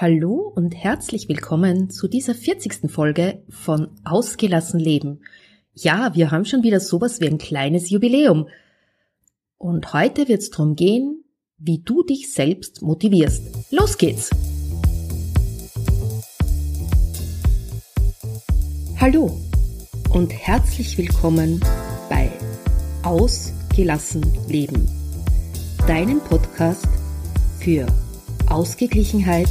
Hallo und herzlich willkommen zu dieser 40. Folge von Ausgelassen Leben. Ja, wir haben schon wieder sowas wie ein kleines Jubiläum. Und heute wird es darum gehen, wie du dich selbst motivierst. Los geht's! Hallo und herzlich willkommen bei Ausgelassen Leben, deinem Podcast für Ausgeglichenheit,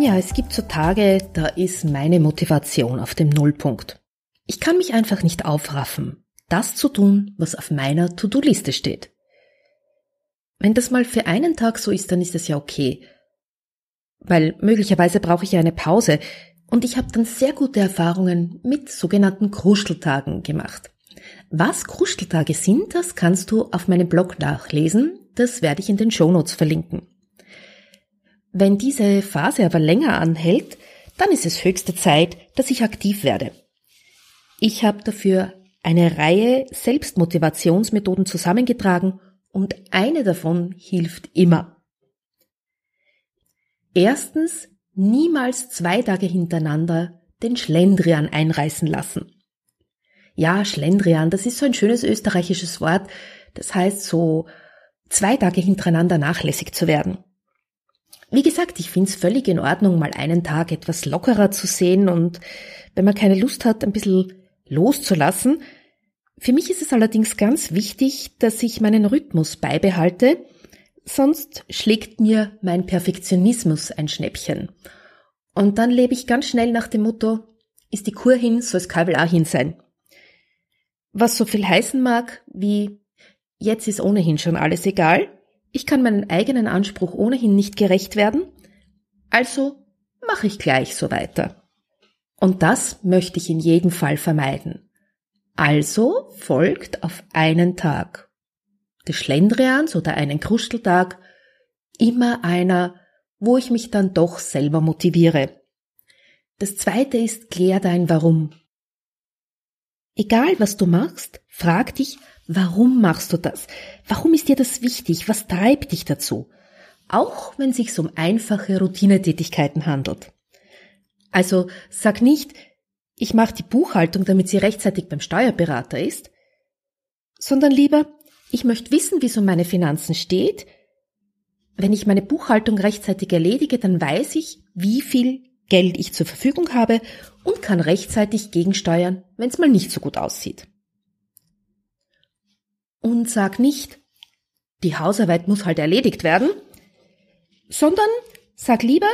Ja, es gibt so Tage, da ist meine Motivation auf dem Nullpunkt. Ich kann mich einfach nicht aufraffen, das zu tun, was auf meiner To-Do-Liste steht. Wenn das mal für einen Tag so ist, dann ist das ja okay. Weil möglicherweise brauche ich ja eine Pause und ich habe dann sehr gute Erfahrungen mit sogenannten Kruscheltagen gemacht. Was Kruscheltage sind, das kannst du auf meinem Blog nachlesen. Das werde ich in den Shownotes verlinken. Wenn diese Phase aber länger anhält, dann ist es höchste Zeit, dass ich aktiv werde. Ich habe dafür eine Reihe Selbstmotivationsmethoden zusammengetragen und eine davon hilft immer. Erstens, niemals zwei Tage hintereinander den Schlendrian einreißen lassen. Ja, Schlendrian, das ist so ein schönes österreichisches Wort. Das heißt so zwei Tage hintereinander nachlässig zu werden. Wie gesagt, ich finde es völlig in Ordnung, mal einen Tag etwas lockerer zu sehen und wenn man keine Lust hat, ein bisschen loszulassen. Für mich ist es allerdings ganz wichtig, dass ich meinen Rhythmus beibehalte, sonst schlägt mir mein Perfektionismus ein Schnäppchen. Und dann lebe ich ganz schnell nach dem Motto, ist die Kur hin, soll das Kabel auch hin sein. Was so viel heißen mag, wie jetzt ist ohnehin schon alles egal, ich kann meinen eigenen Anspruch ohnehin nicht gerecht werden, also mache ich gleich so weiter. Und das möchte ich in jedem Fall vermeiden. Also folgt auf einen Tag des Schlendrians oder einen Krusteltag immer einer, wo ich mich dann doch selber motiviere. Das zweite ist, klär dein Warum. Egal was du machst, frag dich, Warum machst du das? Warum ist dir das wichtig? Was treibt dich dazu? Auch wenn sich um einfache Routinetätigkeiten handelt. Also sag nicht, ich mache die Buchhaltung, damit sie rechtzeitig beim Steuerberater ist, sondern lieber, ich möchte wissen, wie es um meine Finanzen steht. Wenn ich meine Buchhaltung rechtzeitig erledige, dann weiß ich, wie viel Geld ich zur Verfügung habe und kann rechtzeitig gegensteuern, wenn es mal nicht so gut aussieht. Und sag nicht, die Hausarbeit muss halt erledigt werden, sondern sag lieber,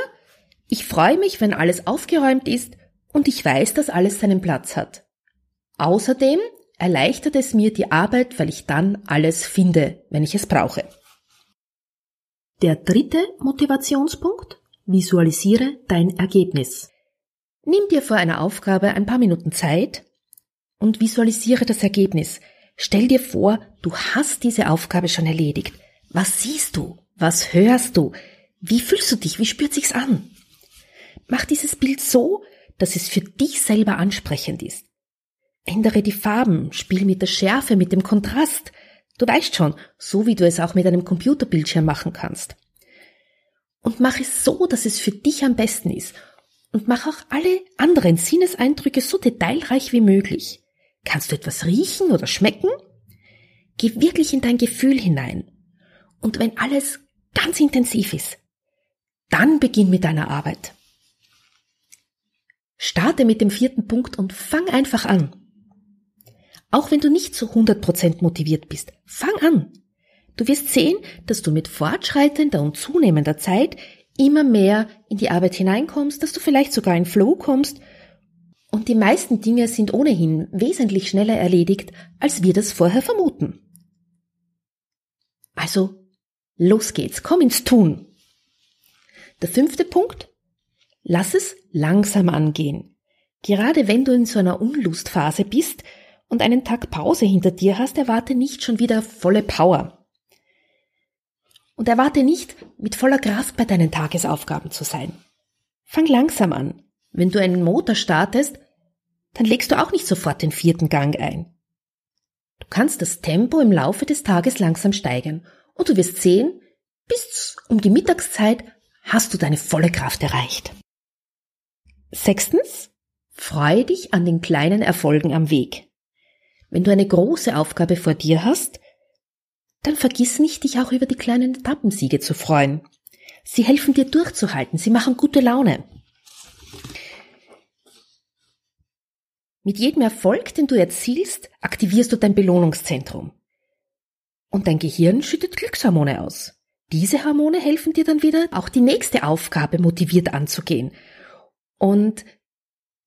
ich freue mich, wenn alles aufgeräumt ist und ich weiß, dass alles seinen Platz hat. Außerdem erleichtert es mir die Arbeit, weil ich dann alles finde, wenn ich es brauche. Der dritte Motivationspunkt. Visualisiere dein Ergebnis. Nimm dir vor einer Aufgabe ein paar Minuten Zeit und visualisiere das Ergebnis. Stell dir vor, du hast diese Aufgabe schon erledigt. Was siehst du? Was hörst du? Wie fühlst du dich? Wie spürt sich's an? Mach dieses Bild so, dass es für dich selber ansprechend ist. Ändere die Farben, spiel mit der Schärfe, mit dem Kontrast. Du weißt schon, so wie du es auch mit einem Computerbildschirm machen kannst. Und mach es so, dass es für dich am besten ist. Und mach auch alle anderen Sinneseindrücke so detailreich wie möglich. Kannst du etwas riechen oder schmecken? Geh wirklich in dein Gefühl hinein. Und wenn alles ganz intensiv ist, dann beginn mit deiner Arbeit. Starte mit dem vierten Punkt und fang einfach an. Auch wenn du nicht zu 100% motiviert bist, fang an. Du wirst sehen, dass du mit fortschreitender und zunehmender Zeit immer mehr in die Arbeit hineinkommst, dass du vielleicht sogar in Flow kommst und die meisten Dinge sind ohnehin wesentlich schneller erledigt, als wir das vorher vermuten. Also, los geht's, komm ins Tun. Der fünfte Punkt, Lass es langsam angehen. Gerade wenn du in so einer Unlustphase bist und einen Tag Pause hinter dir hast, erwarte nicht schon wieder volle Power. Und erwarte nicht, mit voller Kraft bei deinen Tagesaufgaben zu sein. Fang langsam an. Wenn du einen Motor startest, dann legst du auch nicht sofort den vierten Gang ein. Du kannst das Tempo im Laufe des Tages langsam steigern und du wirst sehen, bis um die Mittagszeit hast du deine volle Kraft erreicht. Sechstens, freu dich an den kleinen Erfolgen am Weg. Wenn du eine große Aufgabe vor dir hast, dann vergiss nicht, dich auch über die kleinen Etappensiege zu freuen. Sie helfen dir durchzuhalten, sie machen gute Laune. Mit jedem Erfolg, den du erzielst, aktivierst du dein Belohnungszentrum. Und dein Gehirn schüttet Glückshormone aus. Diese Hormone helfen dir dann wieder, auch die nächste Aufgabe motiviert anzugehen. Und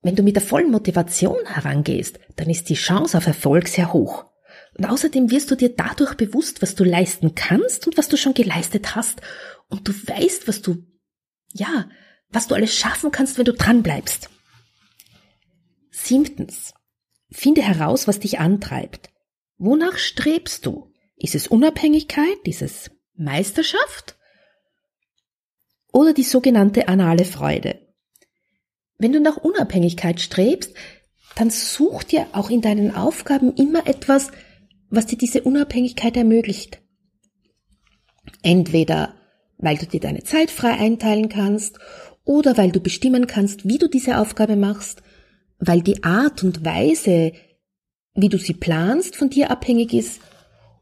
wenn du mit der vollen Motivation herangehst, dann ist die Chance auf Erfolg sehr hoch. Und außerdem wirst du dir dadurch bewusst, was du leisten kannst und was du schon geleistet hast. Und du weißt, was du, ja, was du alles schaffen kannst, wenn du dran bleibst. Siebtens. Finde heraus, was dich antreibt. Wonach strebst du? Ist es Unabhängigkeit? Ist es Meisterschaft? Oder die sogenannte anale Freude? Wenn du nach Unabhängigkeit strebst, dann such dir auch in deinen Aufgaben immer etwas, was dir diese Unabhängigkeit ermöglicht. Entweder weil du dir deine Zeit frei einteilen kannst oder weil du bestimmen kannst, wie du diese Aufgabe machst, weil die Art und Weise, wie du sie planst, von dir abhängig ist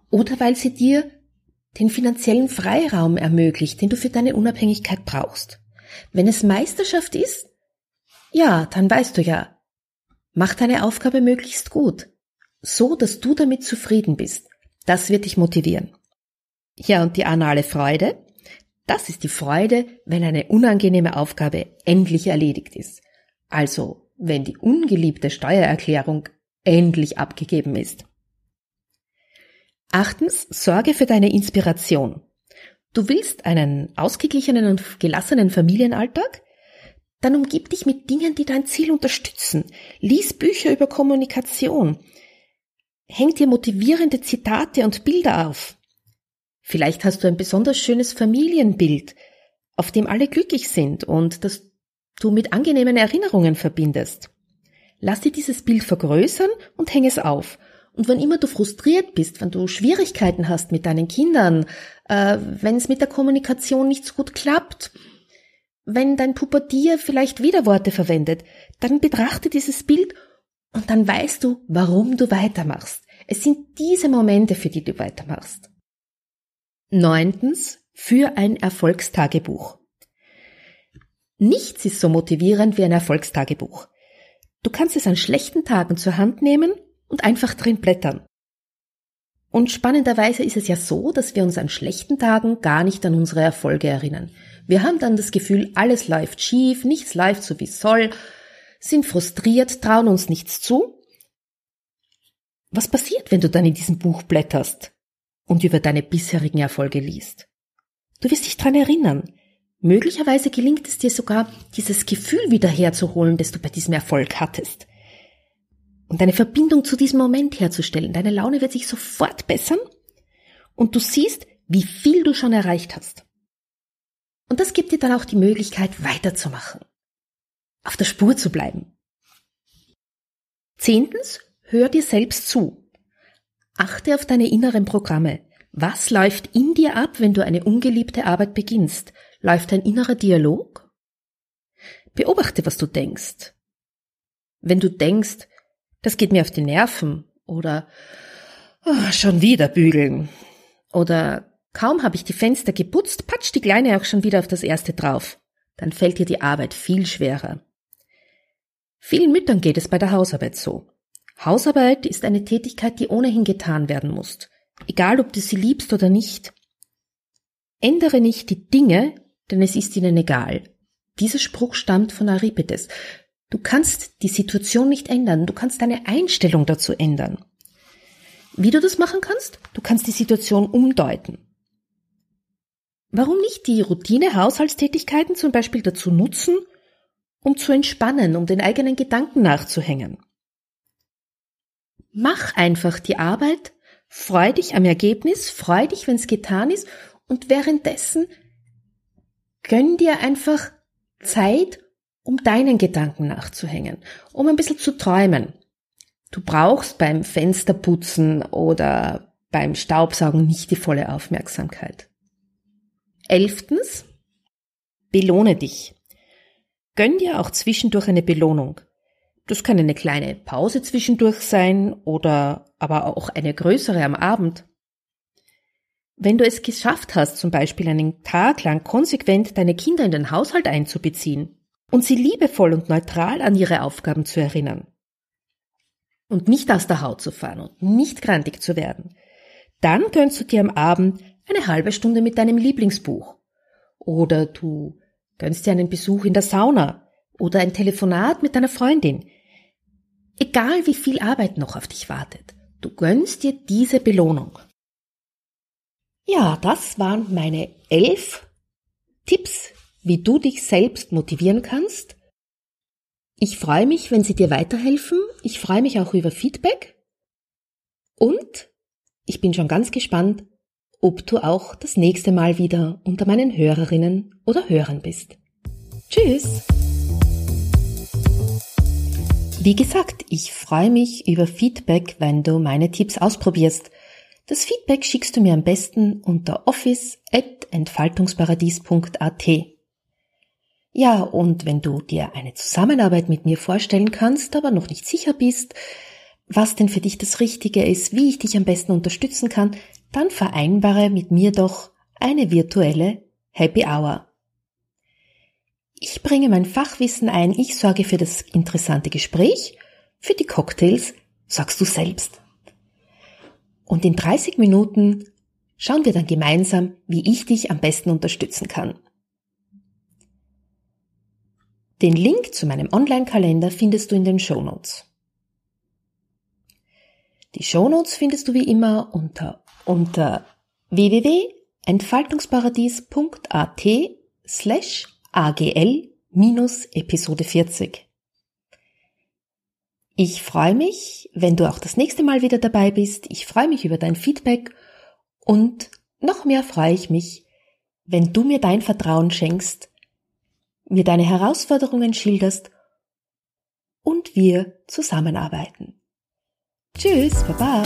oder weil sie dir den finanziellen Freiraum ermöglicht, den du für deine Unabhängigkeit brauchst. Wenn es Meisterschaft ist, ja, dann weißt du ja, mach deine Aufgabe möglichst gut so dass du damit zufrieden bist. Das wird dich motivieren. Ja, und die anale Freude? Das ist die Freude, wenn eine unangenehme Aufgabe endlich erledigt ist. Also, wenn die ungeliebte Steuererklärung endlich abgegeben ist. Achtens, sorge für deine Inspiration. Du willst einen ausgeglichenen und gelassenen Familienalltag? Dann umgib dich mit Dingen, die dein Ziel unterstützen. Lies Bücher über Kommunikation. Hängt dir motivierende Zitate und Bilder auf. Vielleicht hast du ein besonders schönes Familienbild, auf dem alle glücklich sind und das du mit angenehmen Erinnerungen verbindest. Lass dir dieses Bild vergrößern und häng es auf. Und wenn immer du frustriert bist, wenn du Schwierigkeiten hast mit deinen Kindern, äh, wenn es mit der Kommunikation nicht so gut klappt, wenn dein Pubertier vielleicht Widerworte verwendet, dann betrachte dieses Bild und dann weißt du, warum du weitermachst. Es sind diese Momente, für die du weitermachst. Neuntens, für ein Erfolgstagebuch. Nichts ist so motivierend wie ein Erfolgstagebuch. Du kannst es an schlechten Tagen zur Hand nehmen und einfach drin blättern. Und spannenderweise ist es ja so, dass wir uns an schlechten Tagen gar nicht an unsere Erfolge erinnern. Wir haben dann das Gefühl, alles läuft schief, nichts läuft so wie es soll, sind frustriert, trauen uns nichts zu. Was passiert, wenn du dann in diesem Buch blätterst und über deine bisherigen Erfolge liest? Du wirst dich dran erinnern. Möglicherweise gelingt es dir sogar, dieses Gefühl wiederherzuholen, das du bei diesem Erfolg hattest. Und eine Verbindung zu diesem Moment herzustellen. Deine Laune wird sich sofort bessern und du siehst, wie viel du schon erreicht hast. Und das gibt dir dann auch die Möglichkeit, weiterzumachen auf der Spur zu bleiben. Zehntens, hör dir selbst zu. Achte auf deine inneren Programme. Was läuft in dir ab, wenn du eine ungeliebte Arbeit beginnst? Läuft ein innerer Dialog? Beobachte, was du denkst. Wenn du denkst, das geht mir auf die Nerven oder oh, schon wieder bügeln oder kaum habe ich die Fenster geputzt, patscht die Kleine auch schon wieder auf das erste drauf, dann fällt dir die Arbeit viel schwerer. Vielen Müttern geht es bei der Hausarbeit so. Hausarbeit ist eine Tätigkeit, die ohnehin getan werden muss, egal ob du sie liebst oder nicht. Ändere nicht die Dinge, denn es ist ihnen egal. Dieser Spruch stammt von Aripides. Du kannst die Situation nicht ändern, du kannst deine Einstellung dazu ändern. Wie du das machen kannst? Du kannst die Situation umdeuten. Warum nicht die Routine Haushaltstätigkeiten zum Beispiel dazu nutzen, um zu entspannen, um den eigenen Gedanken nachzuhängen. Mach einfach die Arbeit, freu dich am Ergebnis, freu dich, wenn es getan ist und währenddessen gönn dir einfach Zeit, um deinen Gedanken nachzuhängen, um ein bisschen zu träumen. Du brauchst beim Fensterputzen oder beim Staubsaugen nicht die volle Aufmerksamkeit. Elftens, belohne dich. Gönn dir auch zwischendurch eine Belohnung. Das kann eine kleine Pause zwischendurch sein oder aber auch eine größere am Abend. Wenn du es geschafft hast, zum Beispiel einen Tag lang konsequent deine Kinder in den Haushalt einzubeziehen und sie liebevoll und neutral an ihre Aufgaben zu erinnern und nicht aus der Haut zu fahren und nicht grantig zu werden, dann gönnst du dir am Abend eine halbe Stunde mit deinem Lieblingsbuch. Oder du gönnst dir einen Besuch in der Sauna oder ein Telefonat mit deiner Freundin. Egal wie viel Arbeit noch auf dich wartet, du gönnst dir diese Belohnung. Ja, das waren meine elf Tipps, wie du dich selbst motivieren kannst. Ich freue mich, wenn sie dir weiterhelfen. Ich freue mich auch über Feedback. Und ich bin schon ganz gespannt, ob du auch das nächste Mal wieder unter meinen Hörerinnen oder Hörern bist. Tschüss! Wie gesagt, ich freue mich über Feedback, wenn du meine Tipps ausprobierst. Das Feedback schickst du mir am besten unter office.entfaltungsparadies.at. Ja, und wenn du dir eine Zusammenarbeit mit mir vorstellen kannst, aber noch nicht sicher bist, was denn für dich das Richtige ist, wie ich dich am besten unterstützen kann, dann vereinbare mit mir doch eine virtuelle Happy Hour. Ich bringe mein Fachwissen ein, ich sorge für das interessante Gespräch, für die Cocktails sorgst du selbst. Und in 30 Minuten schauen wir dann gemeinsam, wie ich dich am besten unterstützen kann. Den Link zu meinem Online-Kalender findest du in den Show Notes. Die Show Notes findest du wie immer unter, unter www.entfaltungsparadies.at slash agl minus Episode 40. Ich freue mich, wenn du auch das nächste Mal wieder dabei bist. Ich freue mich über dein Feedback und noch mehr freue ich mich, wenn du mir dein Vertrauen schenkst, mir deine Herausforderungen schilderst und wir zusammenarbeiten. Tschüss, Baba!